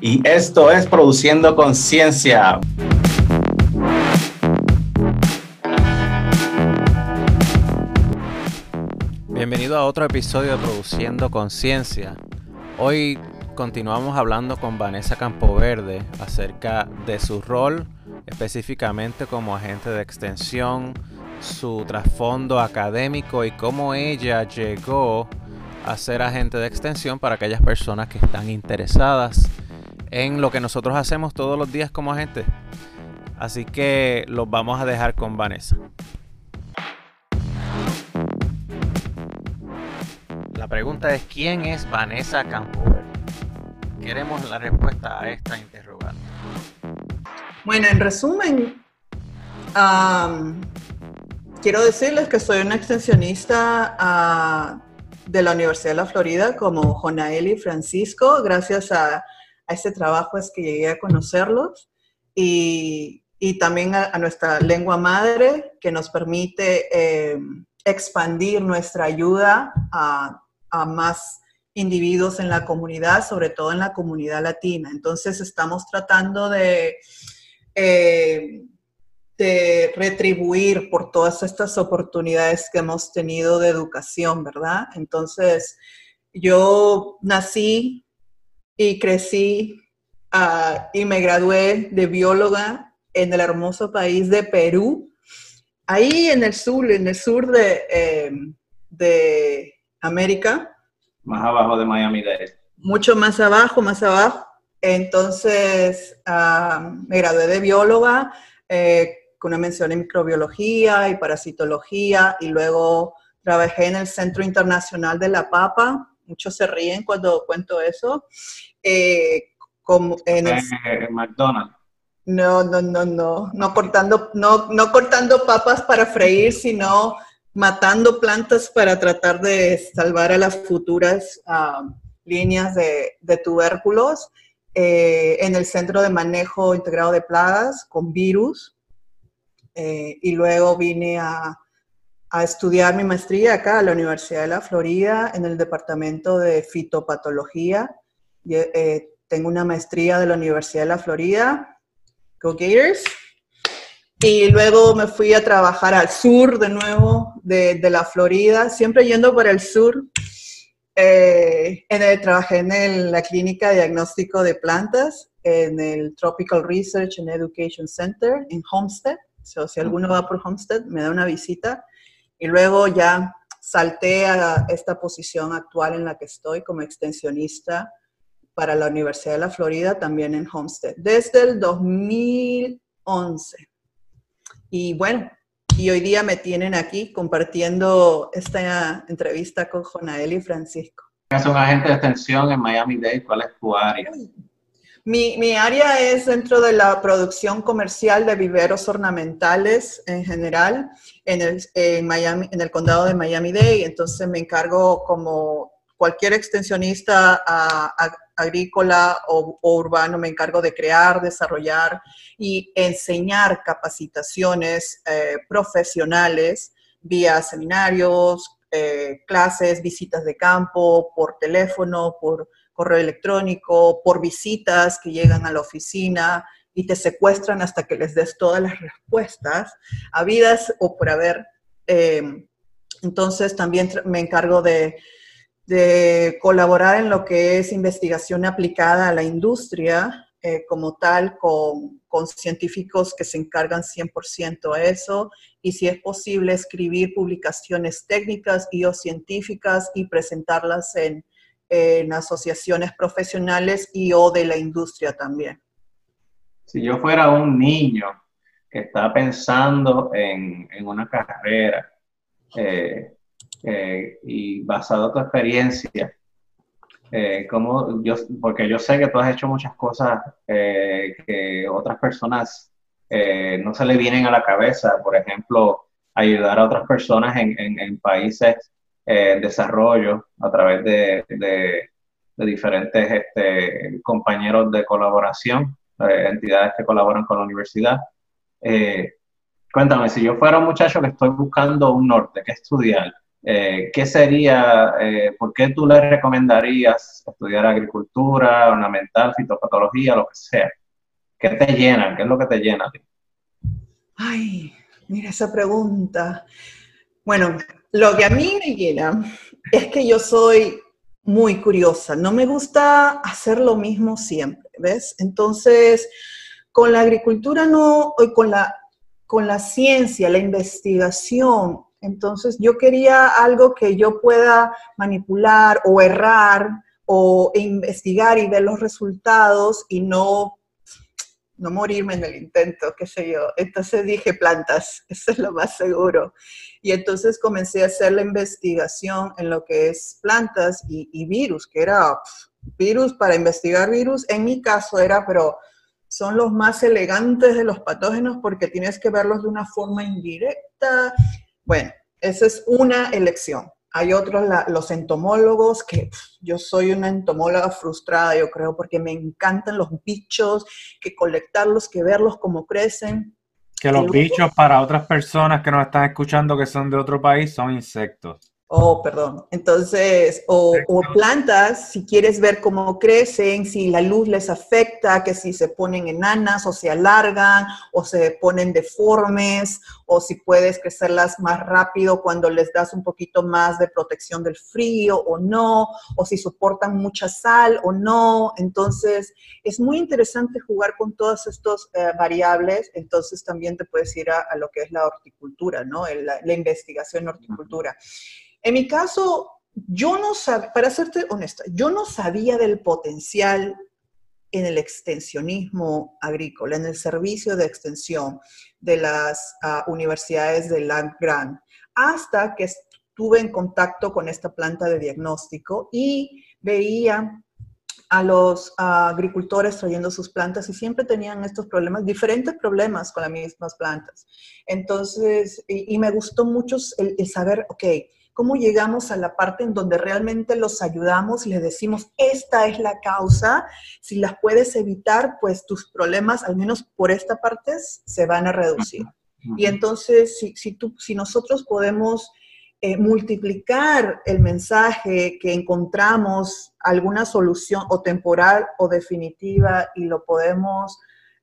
Y esto es Produciendo Conciencia. Bienvenido a otro episodio de Produciendo Conciencia. Hoy continuamos hablando con Vanessa Campoverde acerca de su rol específicamente como agente de extensión, su trasfondo académico y cómo ella llegó a ser agente de extensión para aquellas personas que están interesadas en lo que nosotros hacemos todos los días como agentes. Así que los vamos a dejar con Vanessa. La pregunta es, ¿quién es Vanessa Campoverde? Queremos la respuesta a esta interrogante. Bueno, en resumen, quiero decirles que soy una extensionista ah, de la Universidad de la Florida como Jonaeli Francisco. Gracias a, a ese trabajo es que llegué a conocerlos y, y también a, nuestra lengua madre que nos permite em, expandir nuestra ayuda a, a más individuos en la comunidad, sobre todo en la comunidad latina. Entonces estamos tratando de eh, de retribuir por todas estas oportunidades que hemos tenido de educación, ¿verdad? Entonces, yo nací y crecí ah, y me gradué de bióloga en el hermoso país de Perú, ahí en el sur, en el sur de, em, de América. Más abajo de Miami-Dade. Mucho más abajo, más abajo. Entonces, ah, me gradué de bióloga eh, con una mención en microbiología y parasitología y luego trabajé en el Centro Internacional de la Papa. Muchos se ríen cuando cuento eso. Eh, como en el, eh, McDonald's. No, no, no, no, no cortando, no, no cortando papas para freír, sino matando plantas para tratar de salvar a las futuras ah, líneas de, de tubérculos. Eh, en el Centro de Manejo Integrado de Plagas con virus. Eh, y luego vine a, a, estudiar mi maestría acá a la Universidad de la Florida en el Departamento de Fitopatología. Y, eh, tengo una maestría de la Universidad de la Florida. Go Gators. Y luego me fui a trabajar al sur de nuevo de, de la Florida, siempre yendo por el sur eh, en el, trabajé en la clínica de diagnóstico de plantas, en el Tropical Research and Education Center en Homestead. Si alguno va por Homestead, me da una visita. Y luego ya salté a esta posición actual en la que estoy como extensionista para la Universidad de la Florida, también en Homestead, desde el 2011. Y bueno, y hoy día me tienen aquí compartiendo esta entrevista con Jonael y Francisco. Es un agente de extensión en Miami-Dade. ¿Cuál es tu área? Mi, mi, área es dentro de la producción comercial de viveros ornamentales en general en el, Miami, en el condado de Miami-Dade. Entonces me encargo como cualquier extensionista agrícola o, urbano, me encargo de crear, desarrollar y enseñar capacitaciones eh, profesionales vía seminarios, eh, clases, visitas de campo, por teléfono, por correo electrónico, por visitas que llegan a la oficina y te secuestran hasta que les des todas las respuestas, habidas o por haber. Eh, entonces también me encargo de de colaborar en lo que es investigación aplicada a la industria eh, como tal, con, con, científicos que se encargan 100% a eso, y si es posible, escribir publicaciones técnicas y o científicas y presentarlas en, en asociaciones profesionales y o de la industria también. Si yo fuera un niño que está pensando en, en una carrera, eh, eh, y basado en tu experiencia, eh, como yo, porque yo sé que tú has hecho muchas cosas eh, que otras personas eh, no se le vienen a la cabeza, por ejemplo, ayudar a otras personas en, en, países en desarrollo a través de, diferentes este, compañeros de colaboración, entidades que colaboran con la universidad. cuéntame, si yo fuera un muchacho que estoy buscando un norte, ¿qué estudiar? Eh, ¿Qué sería, eh, por qué tú le recomendarías estudiar agricultura, ornamental, fitopatología, lo que sea? ¿Qué te llena? ¿Qué es lo que te llena? Ay, mira esa pregunta. Bueno, lo que a mí me llena es que yo soy muy curiosa. No me gusta hacer lo mismo siempre, ¿ves? Entonces, con la agricultura no, con la, con la ciencia, la investigación, entonces yo quería algo que yo pueda manipular o errar o investigar y ver los resultados y no no morirme en el intento, qué sé yo. Entonces dije plantas, eso es lo más seguro. Y entonces comencé a hacer la investigación en lo que es plantas y, virus, que era virus para investigar virus. En mi caso era, pero son los más elegantes de los patógenos porque tienes que verlos de una forma indirecta. Bueno, esa es una elección. Hay otros, los entomólogos, que yo soy una entomóloga frustrada, yo creo, porque me encantan los bichos, que colectarlos, que verlos cómo crecen. Que los bichos para otras personas que nos están escuchando que son de otro país son insectos. Oh, perdón. Entonces, o, plantas, si quieres ver cómo crecen, si la luz les afecta, que si se ponen enanas o se alargan o se ponen deformes, o si puedes crecerlas más rápido cuando les das un poquito más de protección del frío o no, o si soportan mucha sal o no. Entonces, es muy interesante jugar con todas estas eh, variables. Entonces, también te puedes ir a, lo que es la horticultura, ¿no? La, la investigación en horticultura. En mi caso, yo no sabía, para serte honesta, yo no sabía del potencial en el extensionismo agrícola, en el servicio de extensión de las ah, universidades de Land Grant, hasta que estuve en contacto con esta planta de diagnóstico y veía a los ah, agricultores trayendo sus plantas y siempre tenían estos problemas, diferentes problemas con las mismas plantas. Entonces, y, me gustó mucho el, el saber, ok, cómo llegamos a la parte en donde realmente los ayudamos y les decimos, esta es la causa, si las puedes evitar, pues tus problemas, al menos por esta parte, se van a reducir. Y entonces, si, si, tú, si nosotros podemos eh, multiplicar el mensaje que encontramos, alguna solución o temporal o definitiva, y lo podemos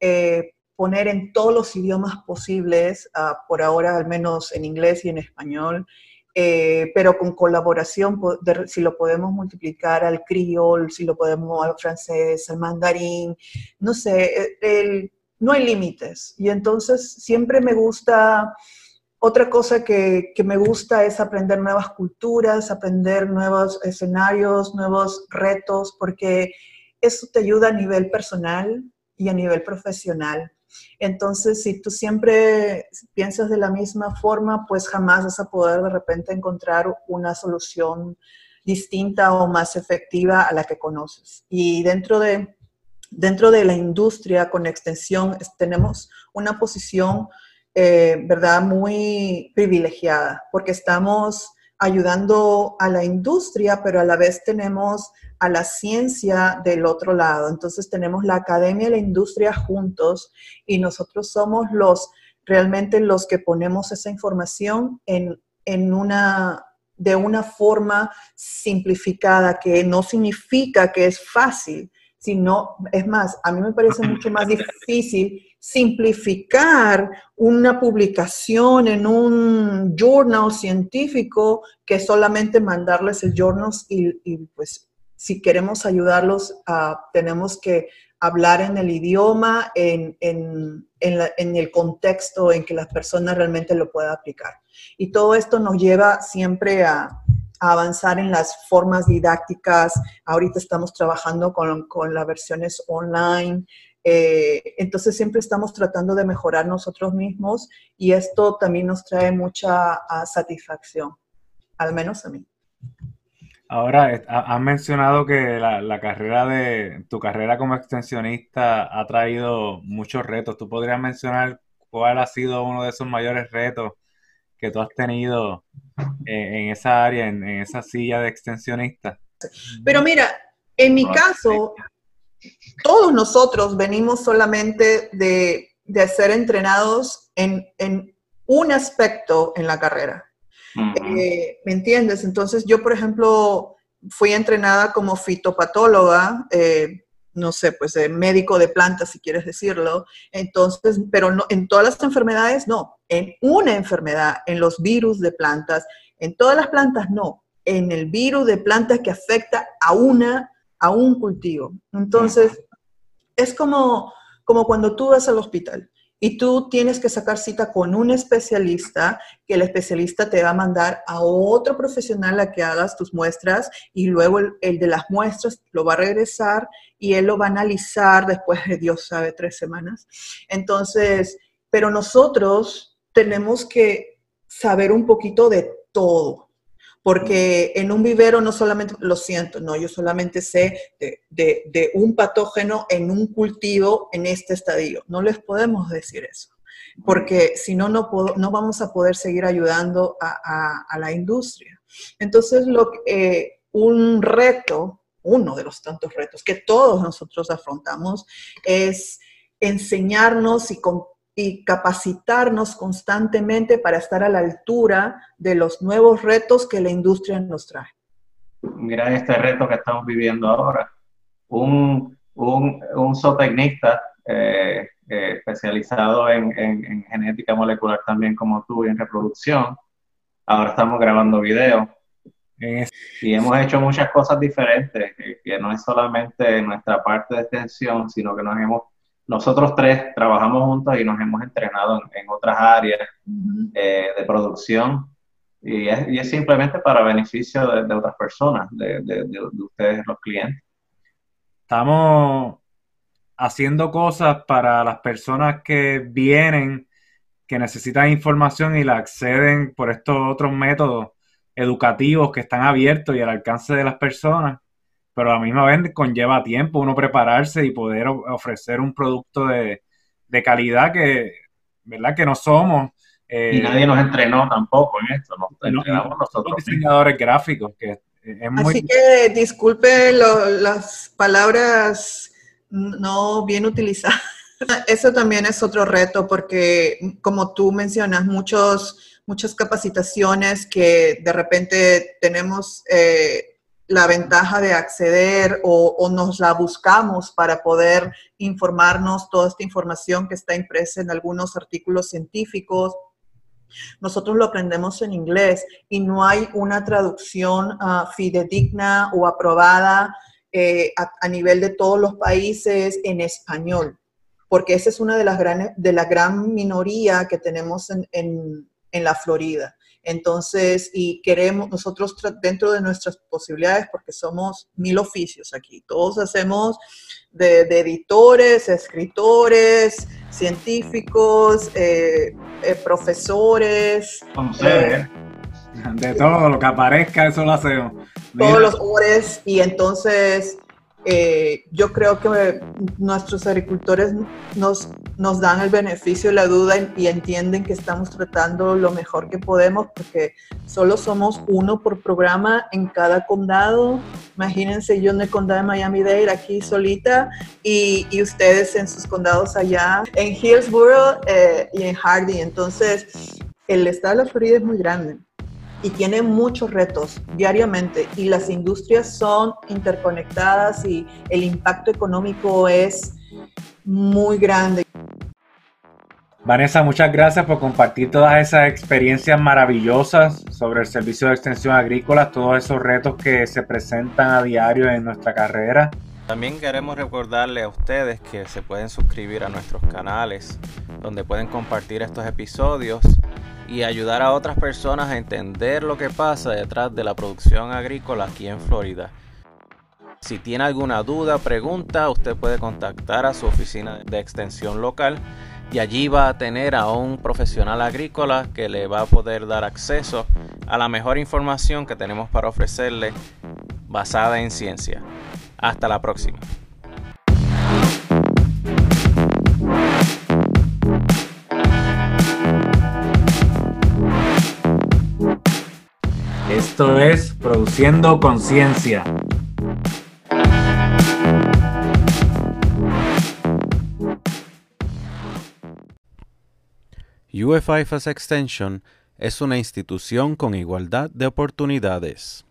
eh, poner en todos los idiomas posibles, ah, por ahora al menos en inglés y en español, eh, pero con colaboración, si lo podemos multiplicar al criol, si lo podemos al francés, al mandarín, no sé, e, no hay límites. Y entonces siempre me gusta, otra cosa que, que, me gusta es aprender nuevas culturas, aprender nuevos escenarios, nuevos retos, porque eso te ayuda a nivel personal y a nivel profesional. Entonces, si tú siempre piensas de la misma forma, pues jamás vas a poder de repente encontrar una solución distinta o más efectiva a la que conoces. Y dentro de, dentro de la industria con extensión tenemos una posición, eh, ¿verdad?, muy privilegiada, porque estamos ayudando a la industria, pero a la vez tenemos a la ciencia del otro lado. Entonces tenemos la academia y la industria juntos y nosotros somos los realmente los que ponemos esa información en, en una de una forma simplificada, que no significa que es fácil, sino, es más, a mí me parece mucho más difícil simplificar una publicación en un journal científico que solamente mandarles el journal y, pues si queremos ayudarlos, tenemos que hablar en el idioma, en, el contexto en que las personas realmente lo puedan aplicar. Y todo esto nos lleva siempre a, avanzar en las formas didácticas. Ahorita estamos trabajando con, las versiones online. Eh, entonces siempre estamos tratando de mejorar nosotros mismos y esto también nos trae mucha ah, satisfacción, al menos a mí. Ahora, has mencionado que la, carrera de tu carrera como extensionista ha traído muchos retos. ¿Tú podrías mencionar cuál ha sido uno de esos mayores retos que tú has tenido en, esa área, en, esa silla de extensionista? Pero mira, en mi caso, todos nosotros venimos solamente de, ser entrenados en, un aspecto en la carrera. Eh, ¿Me entiendes? Entonces yo, por ejemplo, fui entrenada como fitopatóloga, eh, no sé, pues médico de plantas, si quieres decirlo. Entonces, pero no, en todas las enfermedades no. En una enfermedad, en los virus de plantas, en todas las plantas no. En el virus de plantas que afecta a una, a un cultivo. Entonces, es como, como cuando tú vas al hospital y tú tienes que sacar cita con un especialista, que el especialista te va a mandar a otro profesional a que hagas tus muestras y luego el, de las muestras lo va a regresar y él lo va a analizar después de Dios sabe tres semanas. Entonces, pero nosotros tenemos que saber un poquito de todo porque en un vivero no solamente, lo siento, no, yo solamente sé de, un patógeno en un cultivo en este estadio. No les podemos decir eso, porque si no, no, no vamos a poder seguir ayudando a, la industria. Entonces, lo, eh, un reto, uno de los tantos retos que todos nosotros afrontamos es enseñarnos y y capacitarnos constantemente para estar a la altura de los nuevos retos que la industria nos trae. Mira este reto que estamos viviendo ahora. Un, un, un zootecnista eh, eh, especializado en, en, genética molecular también como tú y en reproducción. Ahora estamos grabando video. Y hemos hecho muchas cosas diferentes, que, que no es solamente nuestra parte de extensión, sino que nos hemos nosotros tres trabajamos juntos y nos hemos entrenado en, otras áreas eh, de producción. Y es, simplemente para beneficio de, otras personas, de, ustedes, los clientes. Estamos haciendo cosas para las personas que vienen, que necesitan información y la acceden por estos otros métodos educativos que están abiertos y al alcance de las personas pero a la misma vez conlleva tiempo uno prepararse y poder ofrecer un producto de, calidad que, ¿verdad? Que no somos. Eh, y nadie nos entrenó tampoco en esto, nos entrenamos nosotros. diseñadores gráficos, que es muy... Así que disculpe las palabras no bien utilizadas. Eso también es otro reto porque, como tú mencionas, muchos, muchas capacitaciones que de repente tenemos eh, la ventaja de acceder o, nos la buscamos para poder informarnos toda esta información que está impresa en algunos artículos científicos. Nosotros lo aprendemos en inglés y no hay una traducción ah, fidedigna o aprobada eh, a, nivel de todos los países en español, porque esa es una de las grandes, de la gran minoría que tenemos en, en la Florida. Entonces, y queremos nosotros dentro de nuestras posibilidades, porque somos mil oficios aquí, todos hacemos de, editores, escritores, científicos, eh, eh, profesores. Eh, de todo lo que aparezca, eso lo hacemos. Todos los ores, y entonces eh, yo creo que nuestros agricultores nos, nos dan el beneficio de la duda y, entienden que estamos tratando lo mejor que podemos porque solo somos uno por programa en cada condado. Imagínense yo en el condado de Miami-Dade aquí solita y, y, ustedes en sus condados allá en Hillsborough eh, y en Hardy. Entonces, el estado de la Florida es muy grande y tiene muchos retos diariamente y las industrias son interconectadas y el impacto económico es muy grande. Vanessa, muchas gracias por compartir todas esas experiencias maravillosas sobre el servicio de extensión agrícola, todos esos retos que se presentan a diario en nuestra carrera. También queremos recordarle a ustedes que se pueden suscribir a nuestros canales, donde pueden compartir estos episodios y ayudar a otras personas a entender lo que pasa detrás de la producción agrícola aquí en Florida. Si tiene alguna duda, pregunta, usted puede contactar a su oficina de extensión local y allí va a tener a un profesional agrícola que le va a poder dar acceso a la mejor información que tenemos para ofrecerle basada en ciencia. Hasta la próxima. Esto es Produciendo Conciencia. UFIFAS Extension es una institución con igualdad de oportunidades.